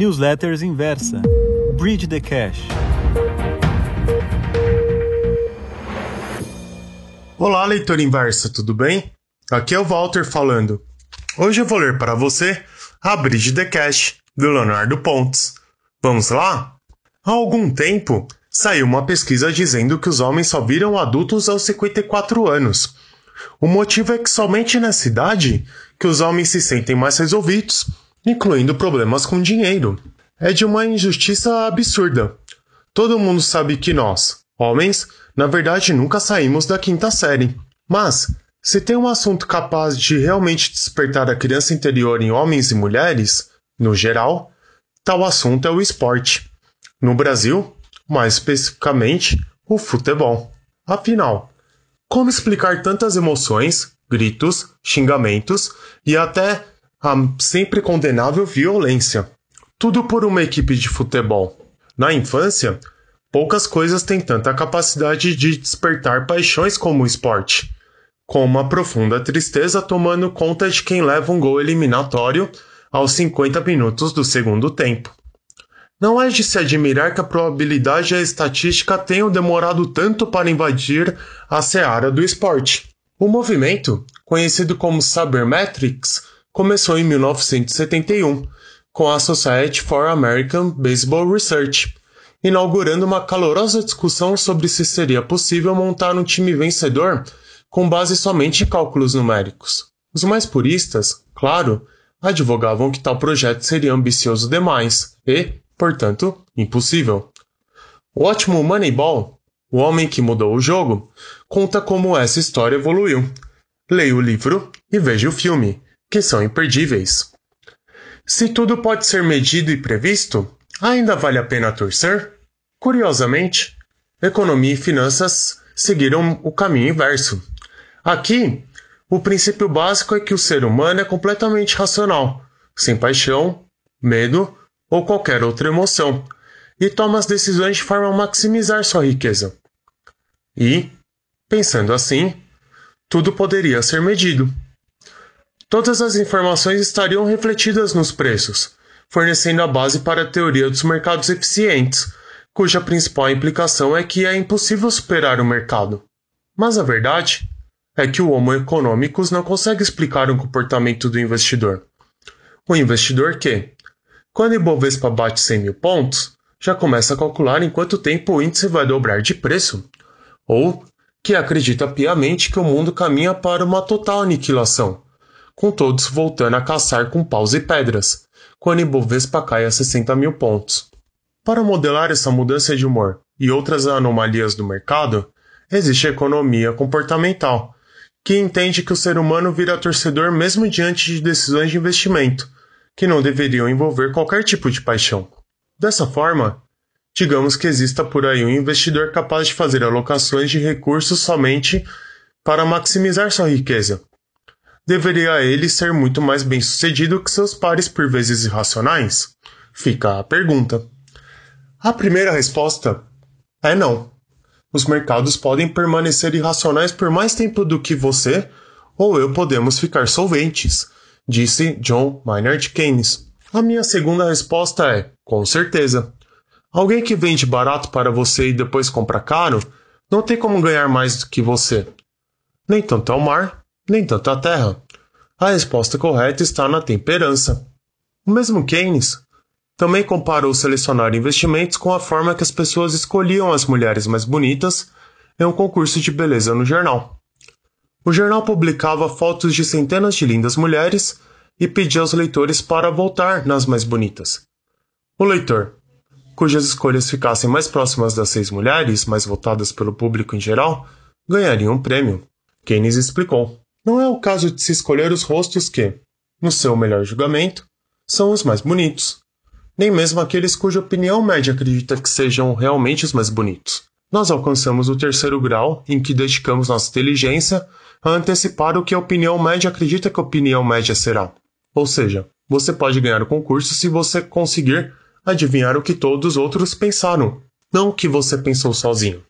Newsletters Inversa. Bridge the Cash. Olá, leitor inversa, tudo bem? Aqui é o Walter falando. Hoje eu vou ler para você a Bridge the Cash, do Leonardo Pontes. Vamos lá? Há algum tempo, saiu uma pesquisa dizendo que os homens só viram adultos aos 54 anos. O motivo é que somente nessa idade que os homens se sentem mais resolvidos incluindo problemas com dinheiro. É de uma injustiça absurda. Todo mundo sabe que nós, homens, na verdade nunca saímos da quinta série. Mas, se tem um assunto capaz de realmente despertar a criança interior em homens e mulheres, no geral, tal assunto é o esporte. No Brasil, mais especificamente, o futebol. Afinal, como explicar tantas emoções, gritos, xingamentos e até a sempre condenável violência. Tudo por uma equipe de futebol. Na infância, poucas coisas têm tanta capacidade de despertar paixões como o esporte, com uma profunda tristeza tomando conta de quem leva um gol eliminatório aos 50 minutos do segundo tempo. Não é de se admirar que a probabilidade e a estatística tenham demorado tanto para invadir a seara do esporte. O movimento, conhecido como Sabermetrics, começou em 1971 com a Society for American Baseball Research, inaugurando uma calorosa discussão sobre se seria possível montar um time vencedor com base somente em cálculos numéricos. Os mais puristas, claro, advogavam que tal projeto seria ambicioso demais e, portanto, impossível. O ótimo Moneyball, o homem que mudou o jogo, conta como essa história evoluiu. Leia o livro e veja o filme que são imperdíveis. Se tudo pode ser medido e previsto, ainda vale a pena torcer? Curiosamente, economia e finanças seguiram o caminho inverso. Aqui, o princípio básico é que o ser humano é completamente racional, sem paixão, medo ou qualquer outra emoção, e toma as decisões de forma a maximizar sua riqueza. E, pensando assim, tudo poderia ser medido. Todas as informações estariam refletidas nos preços, fornecendo a base para a teoria dos mercados eficientes, cuja principal implicação é que é impossível superar o mercado. Mas a verdade é que o Homo econômicos não consegue explicar o comportamento do investidor. O investidor que, quando Ibovespa bate 100 mil pontos, já começa a calcular em quanto tempo o índice vai dobrar de preço, ou que acredita piamente que o mundo caminha para uma total aniquilação, com todos voltando a caçar com paus e pedras, quando Ibovespa cai a 60 mil pontos. Para modelar essa mudança de humor e outras anomalias do mercado, existe a economia comportamental, que entende que o ser humano vira torcedor mesmo diante de decisões de investimento, que não deveriam envolver qualquer tipo de paixão. Dessa forma, digamos que exista por aí um investidor capaz de fazer alocações de recursos somente para maximizar sua riqueza, deveria ele ser muito mais bem-sucedido que seus pares por vezes irracionais? Fica a pergunta. A primeira resposta é não. Os mercados podem permanecer irracionais por mais tempo do que você ou eu podemos ficar solventes, disse John Maynard Keynes. A minha segunda resposta é: com certeza. Alguém que vende barato para você e depois compra caro não tem como ganhar mais do que você. Nem tanto ao mar, nem tanto a terra. A resposta correta está na temperança. O mesmo Keynes também comparou selecionar investimentos com a forma que as pessoas escolhiam as mulheres mais bonitas em um concurso de beleza no jornal. O jornal publicava fotos de centenas de lindas mulheres e pedia aos leitores para voltar nas mais bonitas. O leitor, cujas escolhas ficassem mais próximas das seis mulheres, mais votadas pelo público em geral, ganharia um prêmio. Keynes explicou. Não é o caso de se escolher os rostos que, no seu melhor julgamento, são os mais bonitos, nem mesmo aqueles cuja opinião média acredita que sejam realmente os mais bonitos. Nós alcançamos o terceiro grau em que dedicamos nossa inteligência a antecipar o que a opinião média acredita que a opinião média será. Ou seja, você pode ganhar o concurso se você conseguir adivinhar o que todos os outros pensaram, não o que você pensou sozinho.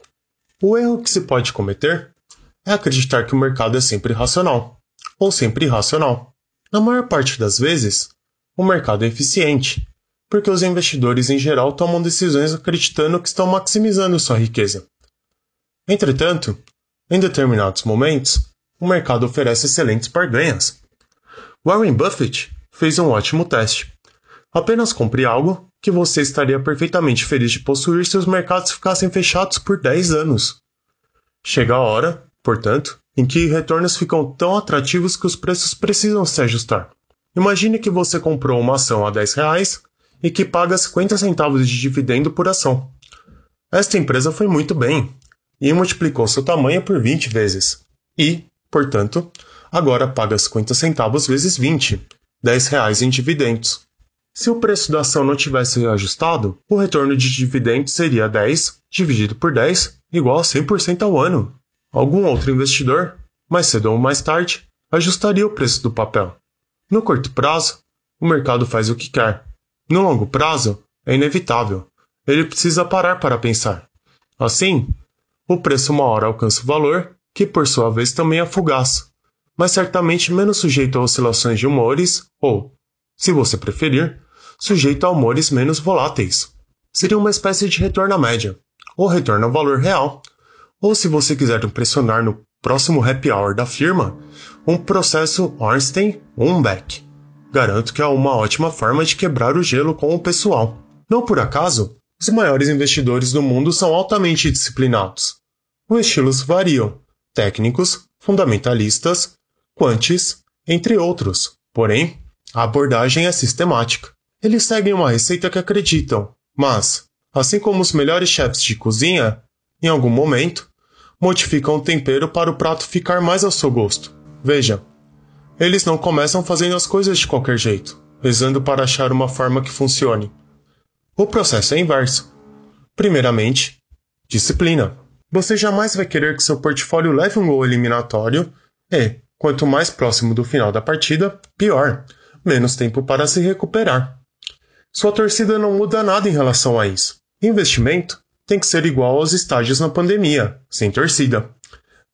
O erro que se pode cometer é acreditar que o mercado é sempre racional, ou sempre irracional. Na maior parte das vezes, o mercado é eficiente, porque os investidores em geral tomam decisões acreditando que estão maximizando sua riqueza. Entretanto, em determinados momentos, o mercado oferece excelentes barganhas. Warren Buffett fez um ótimo teste. Apenas compre algo que você estaria perfeitamente feliz de possuir se os mercados ficassem fechados por 10 anos. Chega a hora, portanto, em que retornos ficam tão atrativos que os preços precisam se ajustar. Imagine que você comprou uma ação a 10 reais e que paga 50 centavos de dividendo por ação. Esta empresa foi muito bem e multiplicou seu tamanho por 20 vezes. E, portanto, agora paga 50 centavos vezes 20, 10 reais em dividendos. Se o preço da ação não tivesse ajustado, o retorno de dividendos seria 10 dividido por 10 igual a 100% ao ano. Algum outro investidor, mais cedo ou mais tarde, ajustaria o preço do papel. No curto prazo, o mercado faz o que quer. No longo prazo, é inevitável. Ele precisa parar para pensar. Assim, o preço uma hora alcança o valor, que por sua vez também é fugaz, mas certamente menos sujeito a oscilações de humores ou, se você preferir, sujeito a humores menos voláteis. Seria uma espécie de retorno à média, ou retorno ao valor real, ou se você quiser impressionar no próximo happy hour da firma, um processo Ornstein-Umbeck. Garanto que é uma ótima forma de quebrar o gelo com o pessoal. Não por acaso, os maiores investidores do mundo são altamente disciplinados. Os estilos variam, técnicos, fundamentalistas, quantis, entre outros. Porém, a abordagem é sistemática. Eles seguem uma receita que acreditam, mas, assim como os melhores chefes de cozinha, em algum momento, modificam o tempero para o prato ficar mais ao seu gosto. Veja, eles não começam fazendo as coisas de qualquer jeito, rezando para achar uma forma que funcione. O processo é inverso. Primeiramente, disciplina. Você jamais vai querer que seu portfólio leve um gol eliminatório e, quanto mais próximo do final da partida, pior menos tempo para se recuperar. Sua torcida não muda nada em relação a isso. Investimento tem que ser igual aos estágios na pandemia, sem torcida.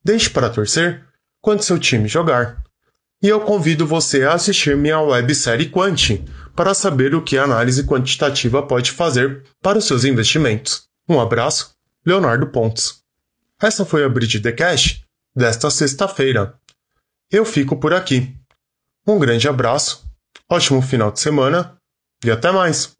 Deixe para torcer quando seu time jogar. E eu convido você a assistir minha websérie Quanti para saber o que a análise quantitativa pode fazer para os seus investimentos. Um abraço, Leonardo Pontes. Essa foi a Bridge The Cash desta sexta-feira. Eu fico por aqui. Um grande abraço, ótimo final de semana e até mais!